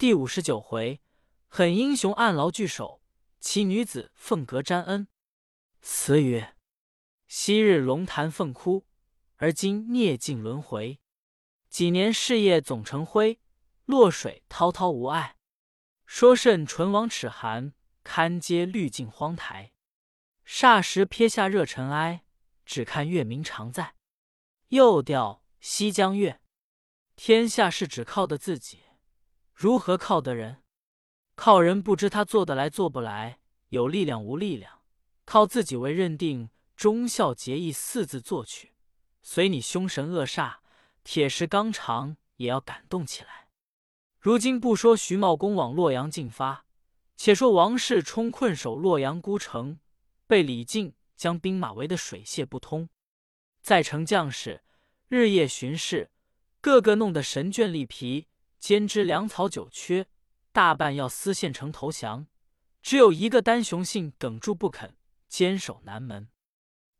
第五十九回，狠英雄按牢聚首，奇女子凤阁沾恩。词曰：昔日龙潭凤窟，而今孽尽轮回。几年事业总成灰，落水滔滔无碍。说甚唇亡齿寒，堪接滤尽荒台。霎时撇下热尘埃，只看月明常在。又调西江月，天下事只靠得自己，如何靠得人？靠人不知他做得来做不来，有力量无力量；靠自己为认定，忠孝节义四字作曲，随你凶神恶煞，铁石刚肠也要感动起来。如今不说徐茂公往洛阳进发，且说王世充困守洛阳孤城。被李靖将兵马围得水泄不通，在城将士日夜巡视，个个弄得神倦力疲，兼之粮草久缺，大半要司县城投降。只有一个单雄信梗住不肯，坚守南门。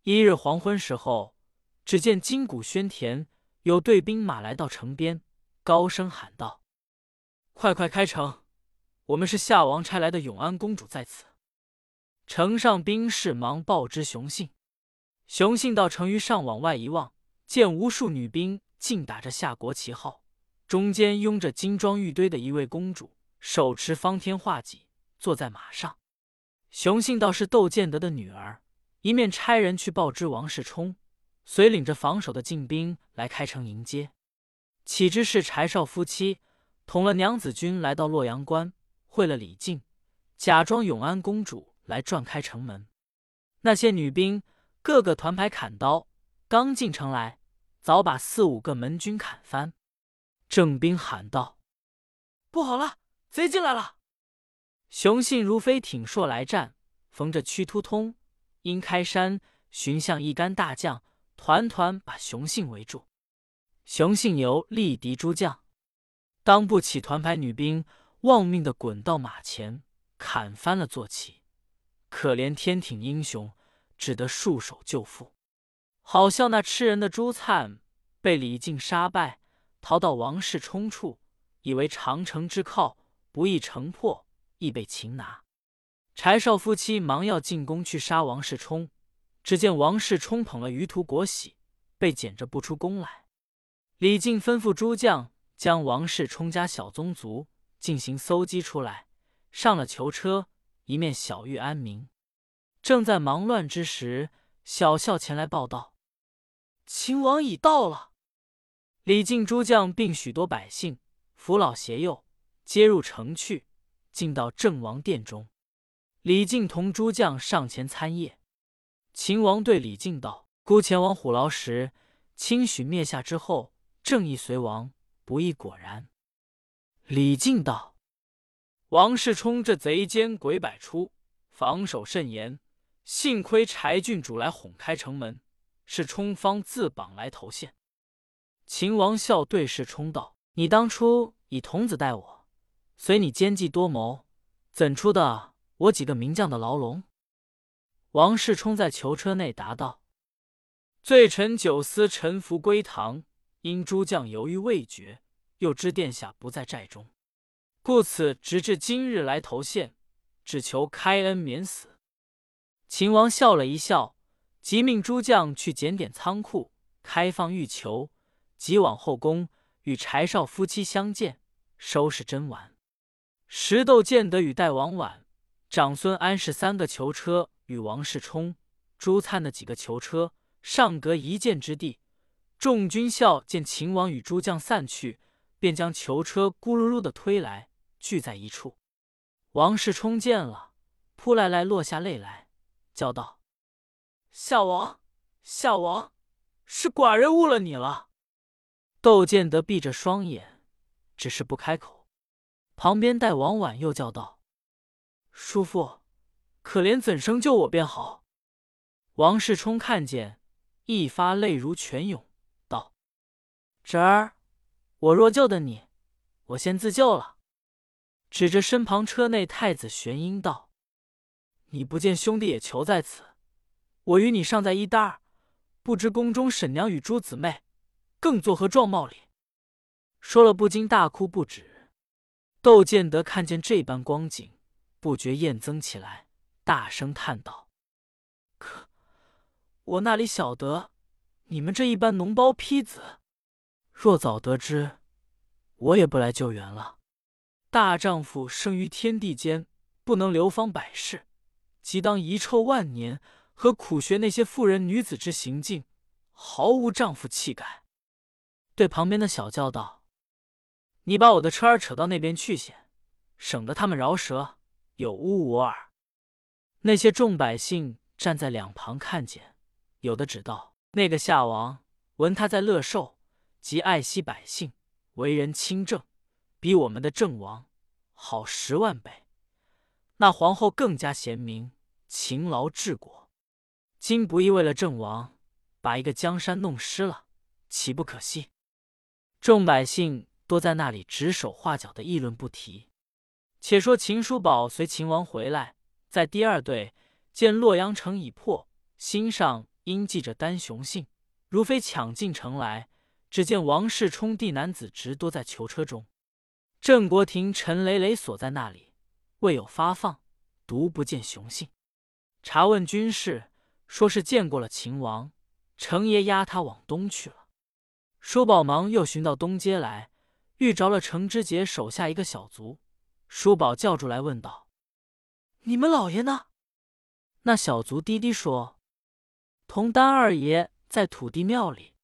一日黄昏时候，只见金鼓喧天，有队兵马来到城边，高声喊道：“快快开城！我们是夏王差来的永安公主在此。”城上兵士忙报知雄信，雄信到城隅上往外一望，见无数女兵尽打着夏国旗号，中间拥着金装玉堆的一位公主，手持方天画戟，坐在马上。熊信道是窦建德的女儿，一面差人去报知王世充，遂领着防守的禁兵来开城迎接。岂知是柴少夫妻统了娘子军来到洛阳关，会了李靖，假装永安公主。来撞开城门，那些女兵个个团牌砍刀，刚进城来，早把四五个门军砍翻。郑兵喊道：“不好了，贼进来了！”熊信如飞挺硕来战，逢着屈突通、殷开山、寻向一干大将，团团把熊信围住。熊信由力敌诸将，当不起团牌女兵，忘命的滚到马前，砍翻了坐骑。可怜天挺英雄，只得束手就缚。好笑那吃人的朱灿被李靖杀败，逃到王世充处，以为长城之靠不易城破，亦被擒拿。柴少夫妻忙要进宫去杀王世充，只见王世充捧了鱼图国玺，被捡着不出宫来。李靖吩咐诸将将王世充家小宗族进行搜集出来，上了囚车。一面小玉安民，正在忙乱之时，小校前来报道：“秦王已到了。”李靖诸将并许多百姓扶老携幼接入城去，进到郑王殿中。李靖同诸将上前参谒。秦王对李靖道：“孤前往虎牢时，轻许灭夏之后，正义随王，不亦果然？”李靖道。王世充这贼奸鬼百出，防守甚严。幸亏柴郡主来哄开城门，是充方自绑来投献。秦王笑对世充道：“你当初以童子待我，随你奸计多谋，怎出的我几个名将的牢笼？”王世充在囚车内答道：“罪臣九思臣服归唐，因诸将犹豫未决，又知殿下不在寨中。”故此直至今日来投献，只求开恩免死。秦王笑了一笑，即命诸将去检点仓库，开放玉球，即往后宫与柴少夫妻相见，收拾珍玩。石窦见得与代王婉、长孙安氏三个囚车与王世充、朱灿的几个囚车上隔一箭之地。众军校见秦王与诸将散去，便将囚车咕噜噜的推来。聚在一处，王世充见了，扑来来落下泪来，叫道：“夏王，夏王，是寡人误了你了。”窦建德闭着双眼，只是不开口。旁边代王婉又叫道：“叔父，可怜怎生救我便好？”王世充看见，一发泪如泉涌，道：“侄儿，我若救得你，我先自救了。”指着身旁车内太子玄英道：“你不见兄弟也囚在此，我与你尚在一搭，不知宫中婶娘与诸姊妹，更作何状貌哩？”说了不禁大哭不止。窦建德看见这般光景，不觉厌增起来，大声叹道：“可我那里晓得你们这一般脓包坯子，若早得知，我也不来救援了。大丈夫生于天地间，不能流芳百世，即当遗臭万年，和苦学那些妇人女子之行径，毫无丈夫气概。”对旁边的小叫道。你把我的车儿扯到那边去些，省得他们饶舌，有污我耳。那些众百姓站在两旁看见，有的只道：“那个夏王，闻他在乐寿，极爱惜百姓，为人清正，比我们的郑王好十万倍。那皇后更加贤明，勤劳治国，今不义为了郑王，把一个江山弄湿了，岂不可惜？”众百姓。多在那里指手画脚的议论不提。且说秦叔宝随秦王回来，在第二队见洛阳城已破，心上应记着单雄信，如非抢进城来。只见王世充弟男子直多在囚车中，郑国廷、陈累累锁在那里，未有发放，独不见雄信。查问军士，说是见过了秦王，程爷押他往东去了。叔宝忙又寻到东街来。遇着了程之杰手下一个小卒，叔宝叫住来问道：“你们老爷呢？”那小卒低低说：“同丹二爷在土地庙里。”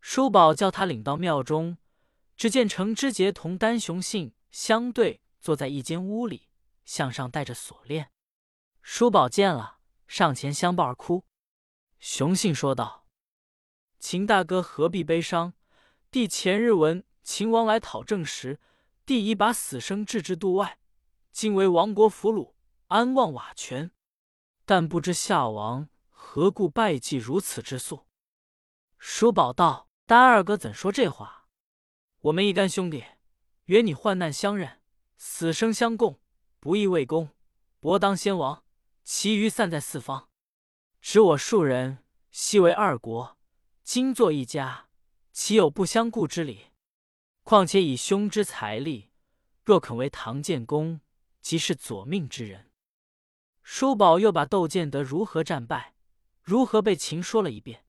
叔宝叫他领到庙中，只见程之杰同丹雄信相对坐在一间屋里，向上带着锁链。叔宝见了，上前相抱而哭。雄信说道：“秦大哥何必悲伤？弟前日闻。”秦王来讨政时，弟已把死生置之度外。今为亡国俘虏，安望瓦全。但不知夏王何故败绩如此之速？叔宝道：“丹二哥怎说这话？我们一干兄弟，约你患难相认，死生相共，不义为公，伯当先亡，其余散在四方。只我数人，昔为二国，今作一家，岂有不相顾之理？”况且以兄之财力，若肯为唐建功，即是左命之人。叔宝又把窦建德如何战败，如何被擒说了一遍。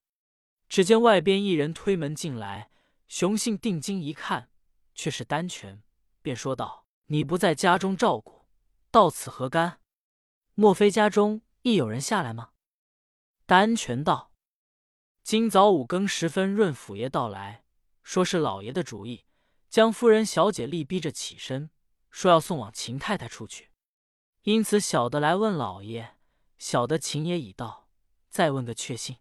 只见外边一人推门进来，雄信定睛一看，却是丹泉，便说道：“你不在家中照顾，到此何干？莫非家中亦有人下来吗？”丹泉道：“今早五更时分，润府爷到来，说是老爷的主意。”将夫人、小姐力逼着起身，说要送往秦太太处去，因此小的来问老爷。小的秦爷已到，再问个确信。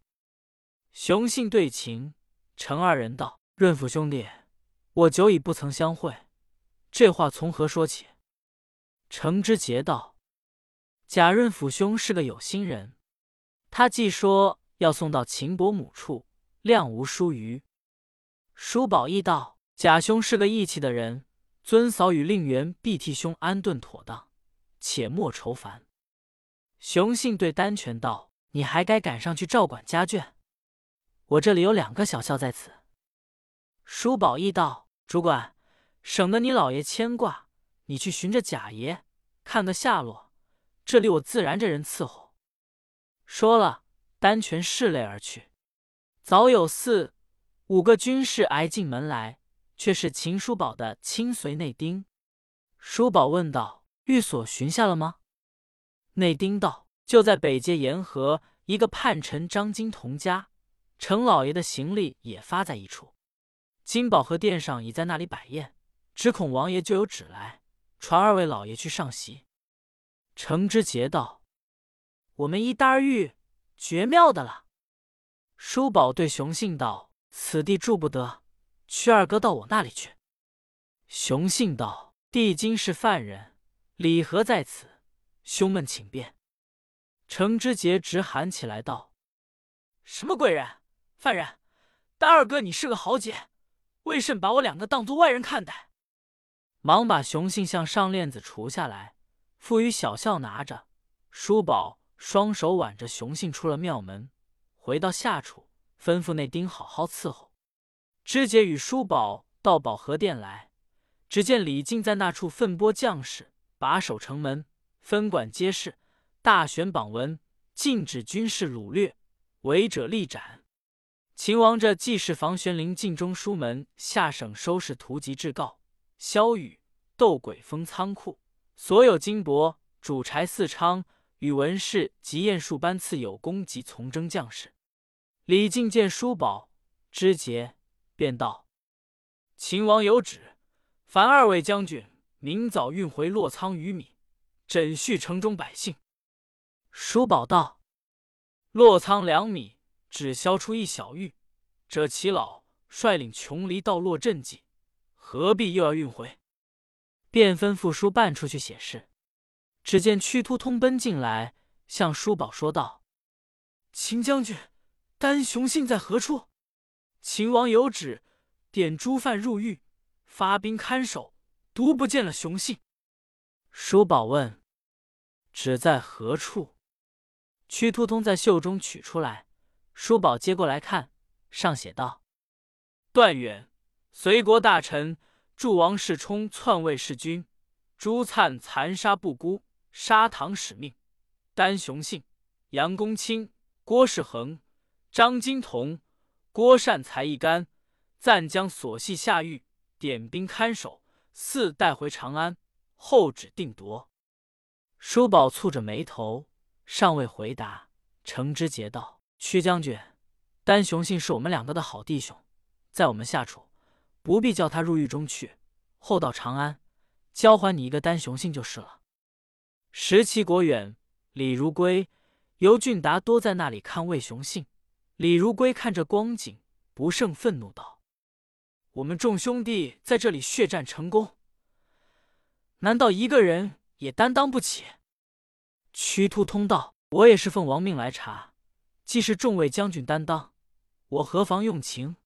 雄信对秦、陈二人道：“润府兄弟，我久已不曾相会，这话从何说起？”程之杰道：“贾润府兄是个有心人，他既说要送到秦伯母处，量无疏虞。”叔宝义道。贾兄是个义气的人，尊嫂与令媛必替兄安顿妥当，且莫愁烦。雄信对丹泉道：“你还该赶上去照管家眷，我这里有两个小校在此。”叔宝义道：“主管，省得你老爷牵挂，你去寻着贾爷，看个下落。这里我自然着人伺候。”说了，丹泉拭泪而去。早有四五个军士挨进门来。却是秦叔宝的亲随内丁。叔宝问道：“寓所寻下了吗？”内丁道：“就在北街沿河一个叛臣张金童家，程老爷的行李也发在一处。金宝和殿上已在那里摆宴，只恐王爷就有旨来，传二位老爷去上席。”程之杰道：“我们一单儿玉，绝妙的了。”叔宝对雄信道：“此地住不得。”屈二哥到我那里去。雄信道：“帝今是犯人，礼何在此？兄们请便。”程之杰直喊起来道：“什么贵人，犯人！大二哥，你是个豪杰，为甚把我两个当作外人看待？”忙把雄信向上链子除下来，赋予小校拿着。叔宝双手挽着雄信出了庙门，回到下处，吩咐内丁好好伺候。知节与叔宝到保和殿来，只见李靖在那处分拨将士，把守城门，分管街市，大选榜文，禁止军事掳掠，违者立斩。秦王这既是房玄龄进中书门下省收拾图籍制告，萧雨斗鬼封仓库，所有金帛主柴四昌宇文氏及燕数班次有功及从征将士。李靖见叔宝知节，便道：“秦王有旨，凡二位将军明早运回洛仓鱼米，枕恤城中百姓。”叔宝道：“洛仓粮米。”只销出一小玉，这齐老率领穷离到洛镇济，何必又要运回？便吩咐书办出去写事。只见屈突通奔进来，向叔宝说道：“秦将军，丹雄信在何处？秦王有旨，点诸犯入狱，发兵看守，独不见了雄信。”叔宝问：“旨在何处？”屈突通在袖中取出来。叔宝接过来看，上写道：“段远，隋国大臣，助王世充篡位弑君，朱粲残杀不辜，沙唐使命。丹雄信、杨公卿、郭世恒、张金童、郭善才一干，暂将所系下狱，点兵看守，似带回长安，后指定夺。”叔宝蹙着眉头，尚未回答。程之杰道。屈将军，丹雄信是我们两个的好弟兄，在我们下处，不必叫他入狱中去。后到长安，交还你一个丹雄信就是了。石岐国远，李如归、尤俊达多在那里看魏雄信。李如归看着光景，不胜愤怒，道：“我们众兄弟在这里血战成功，难道一个人也担当不起？”屈突通道：“我也是奉王命来查。”既是众位将军担当，我何妨用情？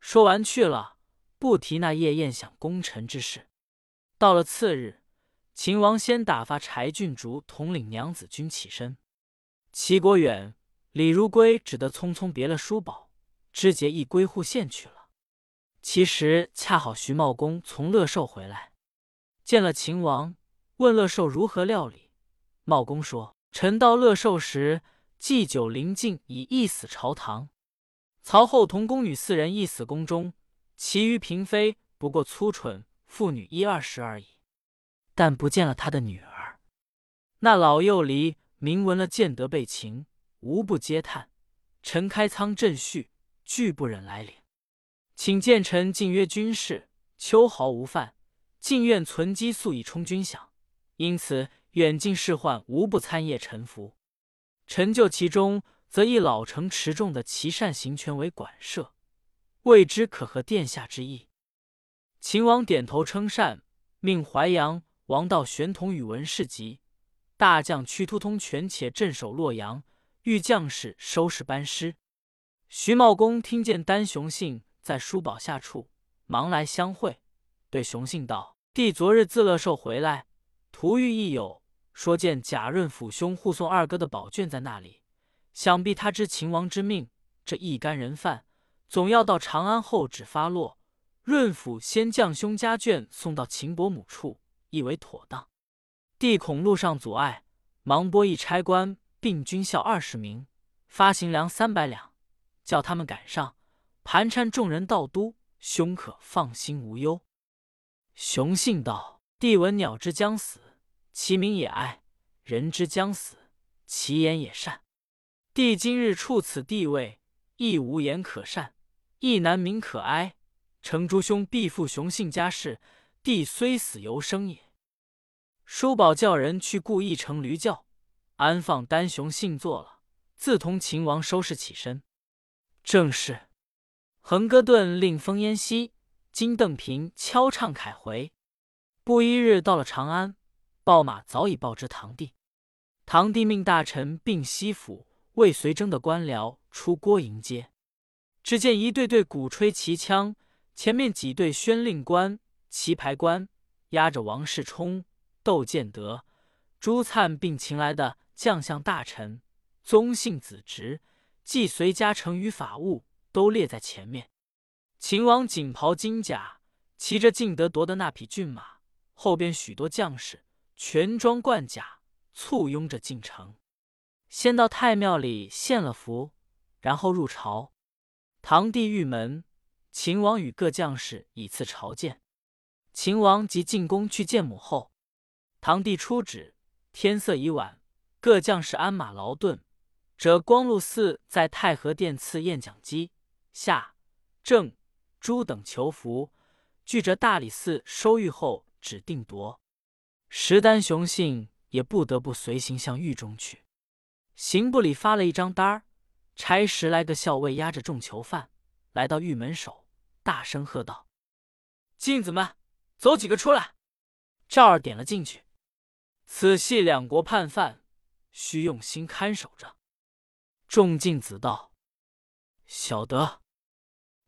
说完去了，不提那夜宴享功臣之事。到了次日，秦王先打发柴郡主统领娘子军起身。齐国远、李如归只得匆匆别了叔宝，知节亦归户县去了。其实恰好徐茂公从乐寿回来，见了秦王，问乐寿如何料理。茂公说：“臣到乐寿时。”祭酒临近，以一死朝堂。曹后同宫女四人一死宫中，其余嫔妃不过粗蠢妇女一二十而已。但不见了他的女儿。那老幼离明闻了建德被擒，无不嗟叹。陈开仓镇叙，拒不忍来领，请见臣进曰：军事秋毫无犯，进愿存积粟以充军饷，因此远近仕宦无不参谒臣服。臣就其中，则以老成持重的齐善行权为管摄，未知可合殿下之意。秦王点头称善，命淮阳王道玄同与文士集，大将屈突通权且镇守洛阳，欲将士收拾班师。徐茂公听见丹雄信在书宝下处，忙来相会，对雄信道：“弟昨日自乐寿回来，途遇一友。”说见贾润甫兄护送二哥的宝卷在那里，想必他知秦王之命，这一干人犯总要到长安后旨发落。润甫先将兄家眷送到秦伯母处，亦为妥当。帝恐路上阻碍，忙拨一差官并军校二十名，发行粮三百两，叫他们赶上，盘缠众人到都，兄可放心无忧。雄信道：“帝闻鸟之将死。”其名也哀，人之将死，其言也善。帝今日处此地位，亦无言可善，亦难民可哀。程诸兄必负雄信家事，帝虽死犹生也。叔宝叫人去雇一乘驴轿，安放丹雄信坐了，自同秦王收拾起身。正是横戈顿令风烟息，金邓平敲唱凯回。不一日到了长安。报马早已报知堂弟，堂弟命大臣并西府未随征的官僚出郭迎接。只见一队队鼓吹旗枪，前面几队宣令官、旗牌官押着王世充、窦建德、朱灿，并请来的将相大臣、宗姓子侄、既随家成与法务，都列在前面。秦王锦袍金甲，骑着敬德夺的那匹骏马，后边许多将士全装冠甲，簇拥着进城。先到太庙里献了福，然后入朝。堂弟御门，秦王与各将士以次朝见。秦王即进宫去见母后。堂弟出旨，天色已晚，各将士鞍马劳顿，折光禄寺在太和殿赐宴讲机，夏、正、朱等求福，俱着大理寺收狱后，指定夺。石丹雄信也不得不随行向狱中去。刑部里发了一张单儿，差十来个校尉押着众囚犯来到狱门首，大声喝道：“镜子们，走几个出来！”赵儿点了进去。此系两国叛犯，需用心看守着。众镜子道：“晓得。”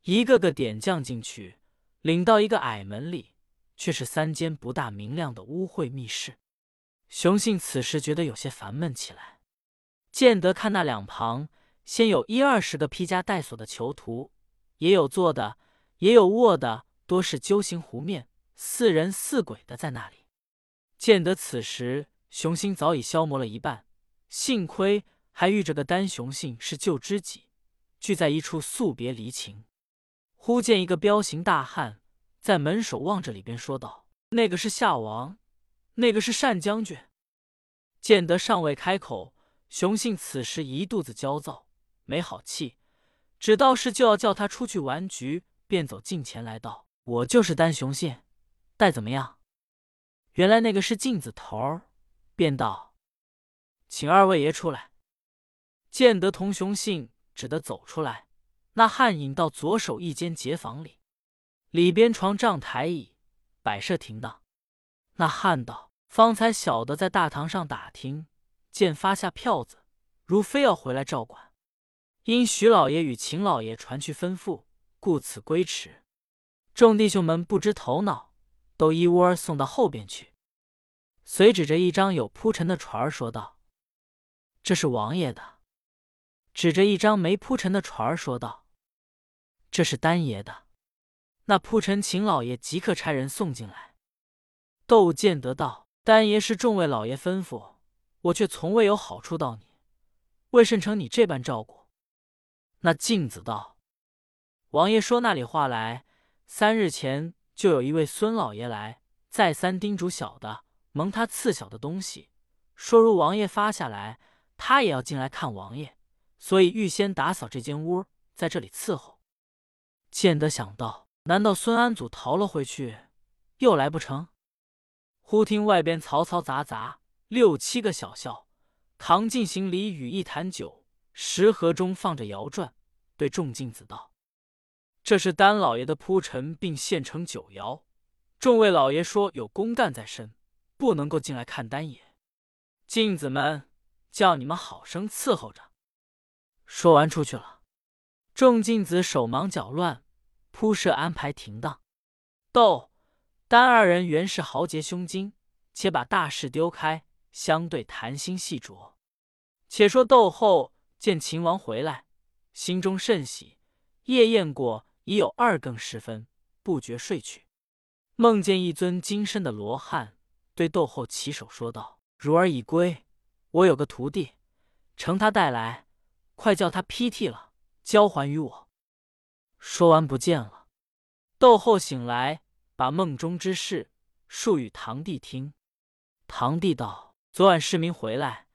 一个个点将进去，领到一个矮门里，却是三间不大明亮的污秽密室。雄信此时觉得有些烦闷起来。见得看那两旁，先有一二十个披枷带锁的囚徒，也有坐的，也有卧的，多是揪形狐面，似人似鬼的在那里。见得此时雄心早已消磨了一半，幸亏还遇着个单雄信是旧知己，聚在一处诉别离情。忽见一个彪形大汉在门首望着里边，说道：“那个是夏王，那个是单将军。”见得尚未开口。雄信此时一肚子焦躁，没好气，只道是就要叫他出去玩局，便走近前来道：“我就是单雄信，待怎么样？”原来那个是镜子头，便道：“请二位爷出来。”见得同雄信只得走出来，那汉引到左手一间结房里，里边床帐台椅摆设停当。那汉道：“方才小的在大堂上打听。”见发下票子，如非要回来照管，因徐老爷与秦老爷传去吩咐，故此归迟。众弟兄们不知头脑，都一窝送到后边去。遂指着一张有铺陈的船儿说道：“这是王爷的。”指着一张没铺陈的船儿说道：“这是丹爷的。”那铺陈，秦老爷即刻差人送进来。窦建得道：“丹爷是众位老爷吩咐。”我却从未有好处到你，为甚成你这般照顾？那镜子道：“王爷说那里话来，三日前就有一位孙老爷来，再三叮嘱小的蒙他赐小的东西，说如王爷发下来，他也要进来看王爷，所以预先打扫这间屋，在这里伺候。见得想到，难道孙安祖逃了回去，又来不成？忽听外边嘈嘈杂杂。六七个小校扛进行李与一坛酒，食盒中放着摇转，对众镜子道：“这是丹老爷的铺陈，并现成酒肴。众位老爷说有公干在身，不能够进来看丹爷。镜子们叫你们好生伺候着。”说完出去了。众镜子手忙脚乱，铺设安排停当。窦、丹二人原是豪杰胸襟，且把大事丢开。相对谈心细酌，且说窦后见秦王回来，心中甚喜。夜宴过已有二更时分，不觉睡去，梦见一尊金身的罗汉，对窦后起手说道：“如儿已归，我有个徒弟，承他带来，快叫他劈剃了，交还于我。”说完不见了。窦后醒来，把梦中之事述与堂弟听。堂弟道。昨晚市民回来，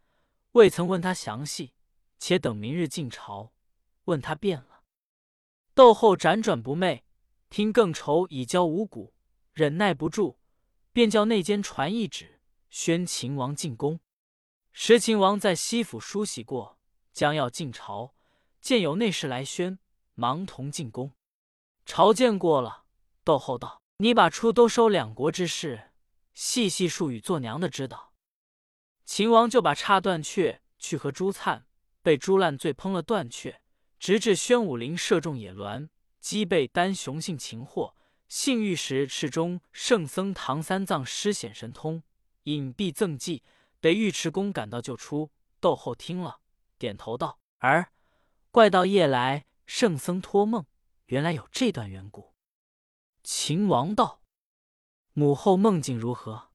未曾问他详细，且等明日进朝，问他便了。窦后辗转不寐，听更愁已交五谷，忍耐不住，便叫内监传一旨，宣秦王进宫。时秦王在西府梳洗过，将要进朝，见有内侍来宣，忙同进宫。朝见过了，窦后道：“你把出都收两国之事，细细述与做娘的知道。”秦王就把插断雀去和朱灿，被朱烂醉烹了断雀，直至宣武陵射中野鸾，击被单雄信擒获。幸遇时侍中圣僧唐三藏施显神通，隐蔽赠计，得尉迟恭赶到救出。窦后听了，点头道：“儿，怪到夜来，圣僧托梦，原来有这段缘故。”秦王道。母后梦境如何？”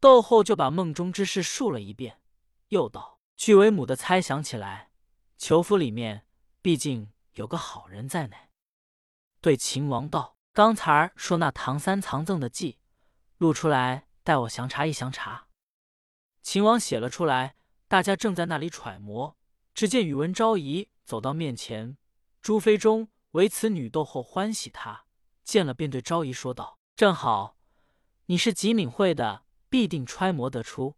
窦后就把梦中之事述了一遍，又道：“据为母的猜想起来，囚府里面毕竟有个好人在内。”对秦王道：“刚才说那唐三藏赠的计，录出来，待我详查一详查。”秦王写了出来，大家正在那里揣摩，只见宇文昭仪走到面前，朱飞中为此女窦后欢喜他，见了便对昭仪说道：“正好，你是极敏慧的，必定揣摩得出。”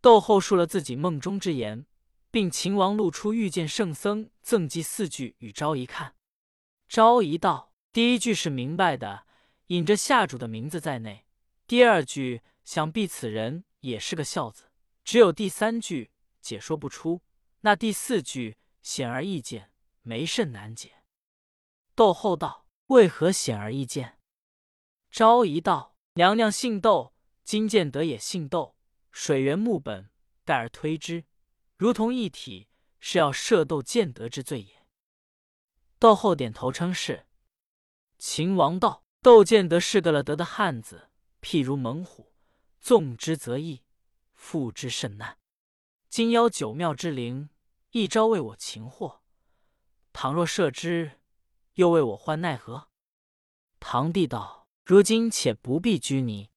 窦后述了自己梦中之言，并秦王露出遇见圣僧赠计四句与昭仪看。昭仪道：“第一句是明白的，引着下主的名字在内；第二句想必此人也是个孝子，只有第三句解说不出。那第四句显而易见，没甚难解。”窦后道：“为何显而易见？”昭仪道：“娘娘姓窦，金建德也姓窦，水源木本，盖而推之，如同一体，是要射窦建德之罪也。”窦后点头称是。秦王道：“窦建德是个了得的汉子，譬如猛虎，纵之则易，负之甚难。今邀九庙之灵，一朝为我擒获，倘若射之，又为我患奈何？”唐帝道：“如今且不必拘泥。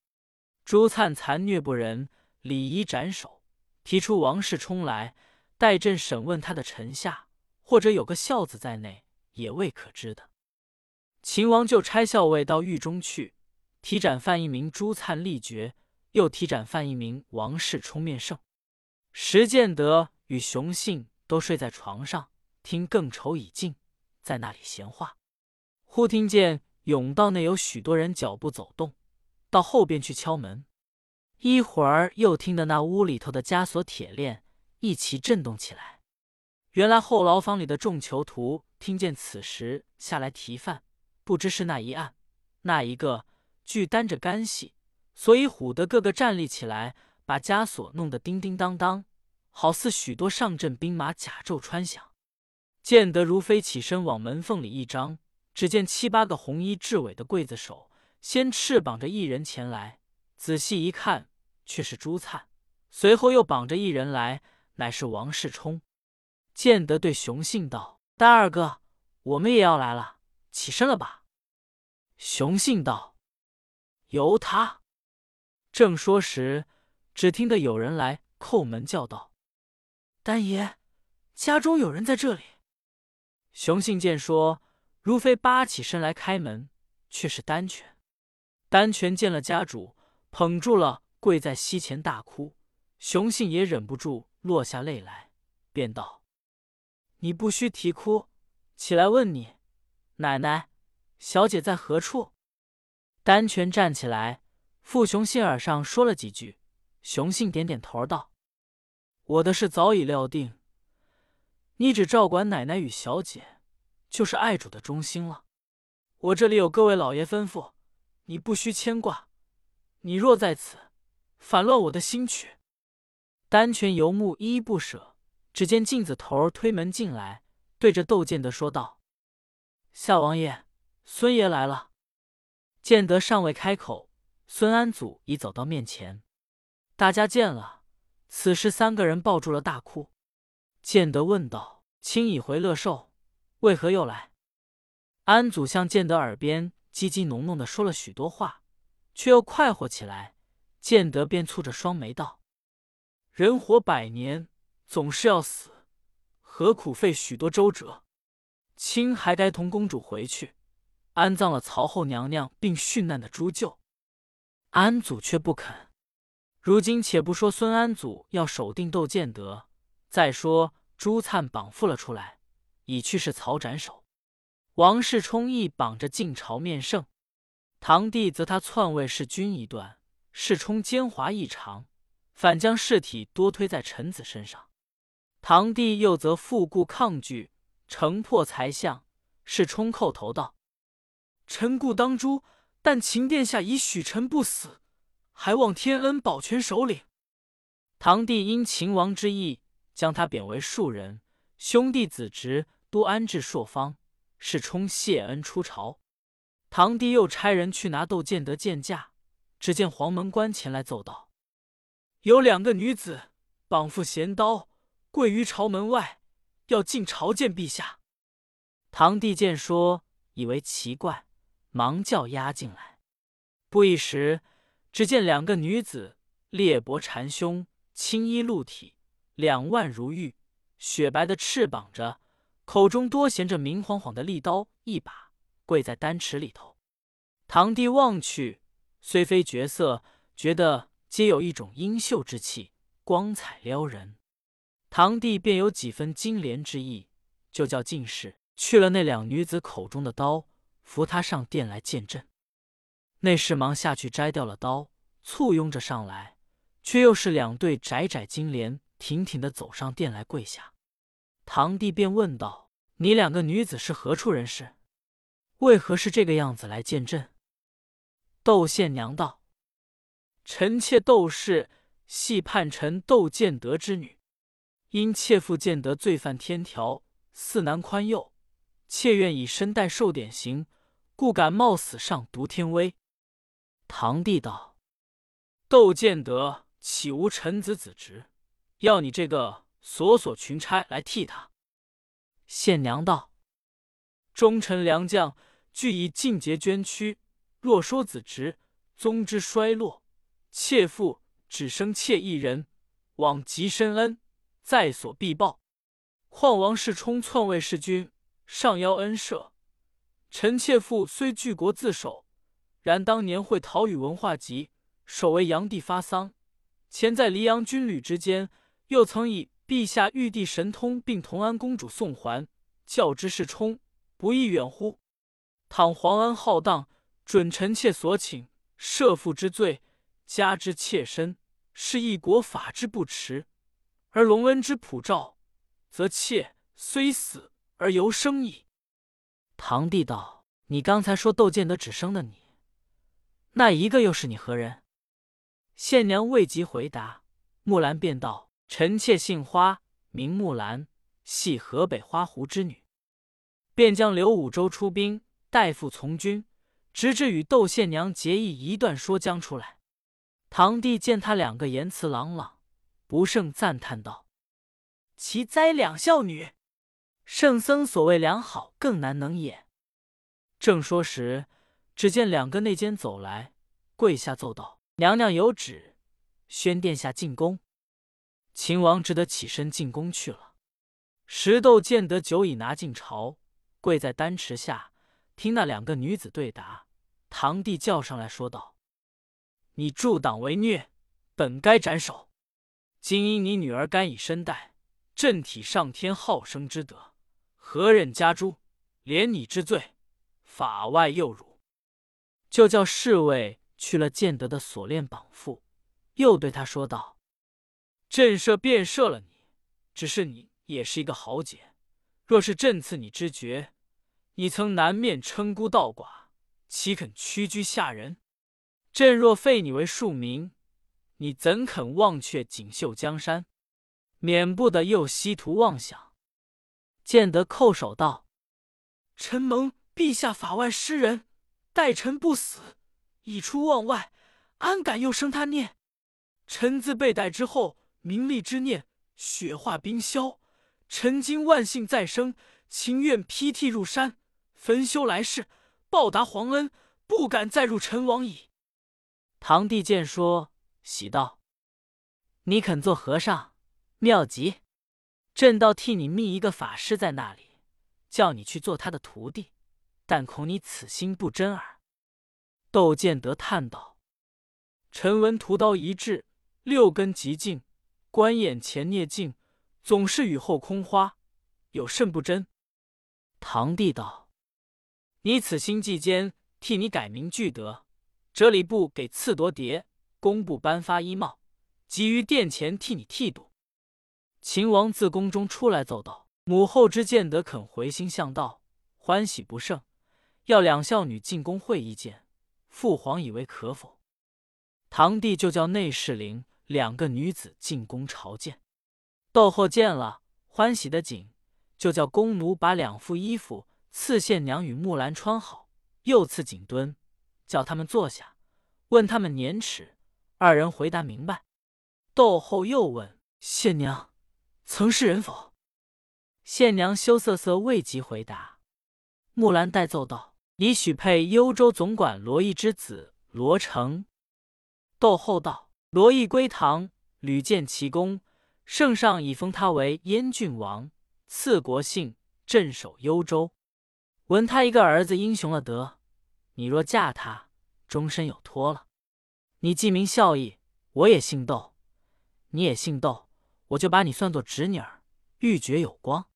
朱灿残虐不仁，礼仪斩首，提出王世充来，待朕审问他的臣下，或者有个孝子在内。”也未可知的。秦王就差校尉到狱中去，提斩犯一名朱灿立决，又提斩犯一名王世充面圣。石建德与熊信都睡在床上，听更愁已尽，在那里闲话。忽听见甬道内有许多人脚步走动，到后边去敲门。一会儿又听得那屋里头的枷锁铁链一齐震动起来。原来后牢房里的众囚徒。听见此时下来提饭，不知是那一案，那一个俱担着干系，所以唬得个个站立起来，把枷锁弄得叮叮当当，好似许多上阵兵马甲胄穿响。见得如飞起身往门缝里一张，只见七八个红衣雉尾的刽子手，先翅膀着一人前来，仔细一看，却是朱灿，随后又绑着一人来，乃是王世充。见得对熊信道。丹二哥，我们也要来了，起身了吧？熊信道：“由他。”正说时，只听得有人来叩门，叫道：“丹爷，家中有人在这里。”熊信见说，如飞扒起身来开门，却是丹泉。丹泉见了家主，捧住了，跪在膝前大哭。雄信也忍不住落下泪来，便道。你不须啼哭，起来问你奶奶、小姐在何处？丹泉站起来，父雄信耳上说了几句。雄信点点头道：“我的事早已料定，你只照管奶奶与小姐，就是爱主的忠心了。我这里有各位老爷吩咐，你不需牵挂。你若在此，反乱我的心曲。”丹泉游目依依不舍。只见镜子头儿推门进来，对着窦建德说道：“夏王爷，孙爷来了。”建德尚未开口，孙安祖已走到面前。大家见了，此时三个人抱住了大哭。建德问道：“卿已回乐寿，为何又来？”安祖向建德耳边叽叽哝哝的说了许多话，却又快活起来。建德便蹙着双眉道：“人活百年。”总是要死，何苦费许多周折？卿还该同公主回去，安葬了曹后娘娘并殉难的朱舅。安祖却不肯。如今且不说孙安祖要守定窦建德，再说朱灿绑缚了出来，已去是曹斩首。王世充亦绑着晋朝面圣，堂弟则他篡位弑君一段，世充奸猾异常，反将事体多推在臣子身上。堂弟又则复故抗拒，城破才相，是冲叩头道：“臣故当诛，但秦殿下已许臣不死，还望天恩保全首领。”堂弟因秦王之意，将他贬为庶人，兄弟子侄都安置朔方。是冲谢恩出朝。堂弟又差人去拿窦建德见驾，只见黄门官前来奏道：“有两个女子绑缚衔刀，跪于朝门外，要进朝见陛下。”堂弟见说，以为奇怪，忙叫押进来。不一时，只见两个女子裂帛缠胸，青衣露体，两腕如玉，雪白的翅膀着，口中多衔着明晃晃的利刀一把，跪在丹池里头。堂弟望去，虽非绝色，觉得皆有一种英秀之气，光彩撩人。堂弟便有几分金莲之意，就叫进士去了那两女子口中的刀，扶她上殿来见朕。内侍忙下去摘掉了刀，簇拥着上来，却又是两对窄窄金莲，挺挺的走上殿来跪下。堂弟便问道：“你两个女子是何处人士？为何是这个样子来见朕？”窦宪娘道：“臣妾窦氏系叛臣窦建德之女，因妾父建德罪犯天条，似难宽宥，妾愿以身代受典刑，故敢冒死上独天威。”唐帝道：“窦建德岂无臣子子侄？要你这个索索群差来替他？”县娘道：“忠臣良将俱以尽节捐躯。”若说子侄，宗之衰落；妾父只生妾一人，往极深恩，在所必报。况王世充篡位弑君，上邀恩赦。臣妾父虽惧国自守，然当年会讨与文化集，守为炀帝发丧。前在黎阳军旅之间，又曾以陛下玉帝神通，并同安公主送还，教之世充，不亦远乎？倘皇恩浩荡。准臣妾所请，赦父之罪，加之妾身，是一国法之不迟；而隆恩之普照，则妾虽死而犹生矣。堂弟道：“你刚才说窦建德只生的你，那一个又是你何人？”县娘未及回答，木兰便道：“臣妾姓花，名木兰，系河北花湖之女，便将刘武周出兵，代父从军。”直至与窦宪娘结义一段说将出来，堂弟见他两个言辞朗朗，不胜赞叹道：“其哉两孝女！圣僧所谓良好，更难能也。”正说时，只见两个内监走来，跪下奏道：“娘娘有旨，宣殿下进宫。”秦王只得起身进宫去了。石窦见得酒已拿进朝，跪在丹池下，听那两个女子对答。堂弟叫上来说道：“你助党为虐，本该斩首。今因你女儿甘以身代，朕体上天好生之德，何忍加诛？连你之罪，法外又辱。”就叫侍卫去了建德的锁链绑缚，又对他说道：“朕赦便赦了你，只是你也是一个豪杰。若是朕赐你知爵，你曾南面称孤道寡。”岂肯屈居下人？朕若废你为庶民，你怎肯忘却锦绣江山？免不得又希图妄想。建德叩首道：“臣蒙陛下法外施仁，待臣不死，已出望外，安敢又生他念？臣自被逮之后，名利之念雪化冰消。臣今万幸再生，情愿披涕入山，焚修来世。”报答皇恩，不敢再入陈王矣。堂弟见说，喜道：“你肯做和尚，妙极！朕倒替你觅一个法师在那里，叫你去做他的徒弟。但恐你此心不真耳。”窦建德叹道：“臣闻屠刀一掷，六根极净；观眼前孽镜，总是雨后空花，有甚不真？”堂弟道。你此心计坚，替你改名具德，哲礼部给赐夺牒，工部颁发衣帽，急于殿前替你剃度。秦王自宫中出来奏道：“母后之见得肯回心向道，欢喜不胜，要两孝女进宫会意见。父皇以为可否？”堂弟就叫内侍领两个女子进宫朝见。窦后见了，欢喜的紧，就叫宫奴把两副衣服。赐县娘与木兰穿好，又赐锦墩，叫他们坐下。问他们年齿，二人回答明白。窦后又问县娘：“曾是人否？”县娘羞涩涩，未及回答。木兰代奏道：“已许配幽州总管罗毅之子罗成。”窦后道：“罗毅归唐，屡建奇功，圣上已封他为燕郡王，赐国姓，镇守幽州。闻他一个儿子英雄了得，你若嫁他，终身有托了。你既名孝义，我也姓窦，你也姓窦，我就把你算作侄女儿，玉珏有光。”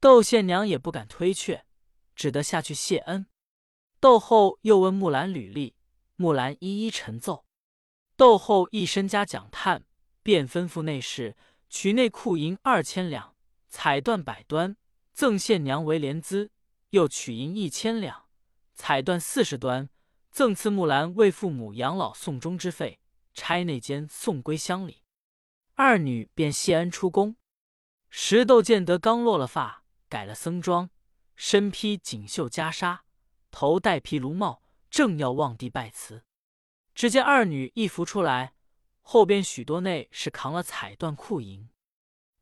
窦县娘也不敢推却，只得下去谢恩。窦后又问木兰履历，木兰一一陈奏。窦后一身家讲叹，便吩咐内侍取内库银二千两，彩缎百端，赠县娘为连资；又取银一千两，彩缎四十端，赠赐木兰为父母养老送终之费，差内监送归乡里。二女便谢恩出宫。石窦见得刚落了发，改了僧装，身披锦绣袈裟，头戴毗卢帽，正要望地拜辞。只见二女一扶出来，后边许多内侍扛了彩缎库银，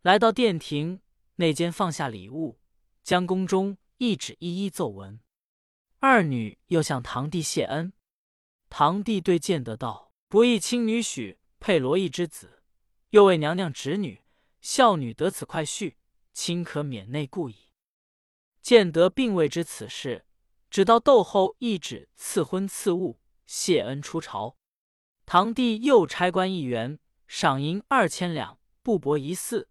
来到殿庭内间，放下礼物，将宫中一纸一一奏闻。二女又向堂弟谢恩。堂弟对建德道：“不义亲女许配罗毅之子，又为娘娘侄女，孝女得此快婿，亲可免内顾矣。”建德并未知此事，只道窦后一纸赐婚赐物。谢恩出朝，堂弟又差官一员，赏银二千两，布帛一四，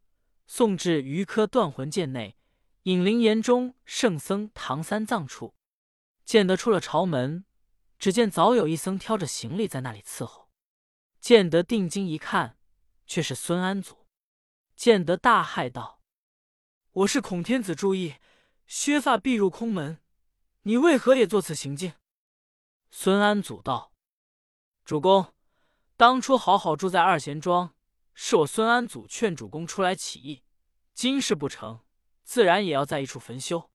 送至余科断魂剑内，引灵岩中圣僧唐三藏处。见得出了朝门，只见早有一僧挑着行李在那里伺候。见得定睛一看，却是孙安祖。见得大骇道：“我是孔天子注意，削发必入空门，你为何也作此行径？”孙安祖道：“主公，当初好好住在二贤庄，是我孙安祖劝主公出来起义。今事不成，自然也要在一处焚修。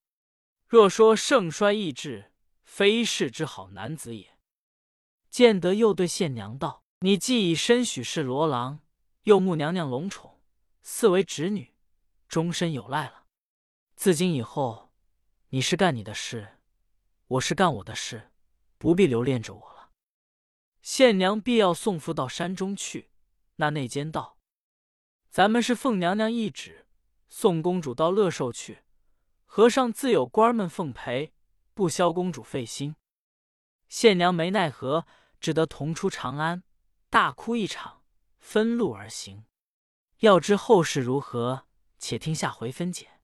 若说盛衰易至，非世之好男子也。”建德又对县娘道：“你既已身许是罗郎，又慕娘娘龙宠，似为侄女，终身有赖了。自今以后，你是干你的事，我是干我的事。”不必留恋着我了。县娘必要送父到山中去。那内监道：“咱们是奉娘娘懿旨，送公主到乐寿去。和尚自有官们奉陪，不消公主费心。”县娘没奈何，只得同出长安，大哭一场，分路而行。要知后事如何，且听下回分解。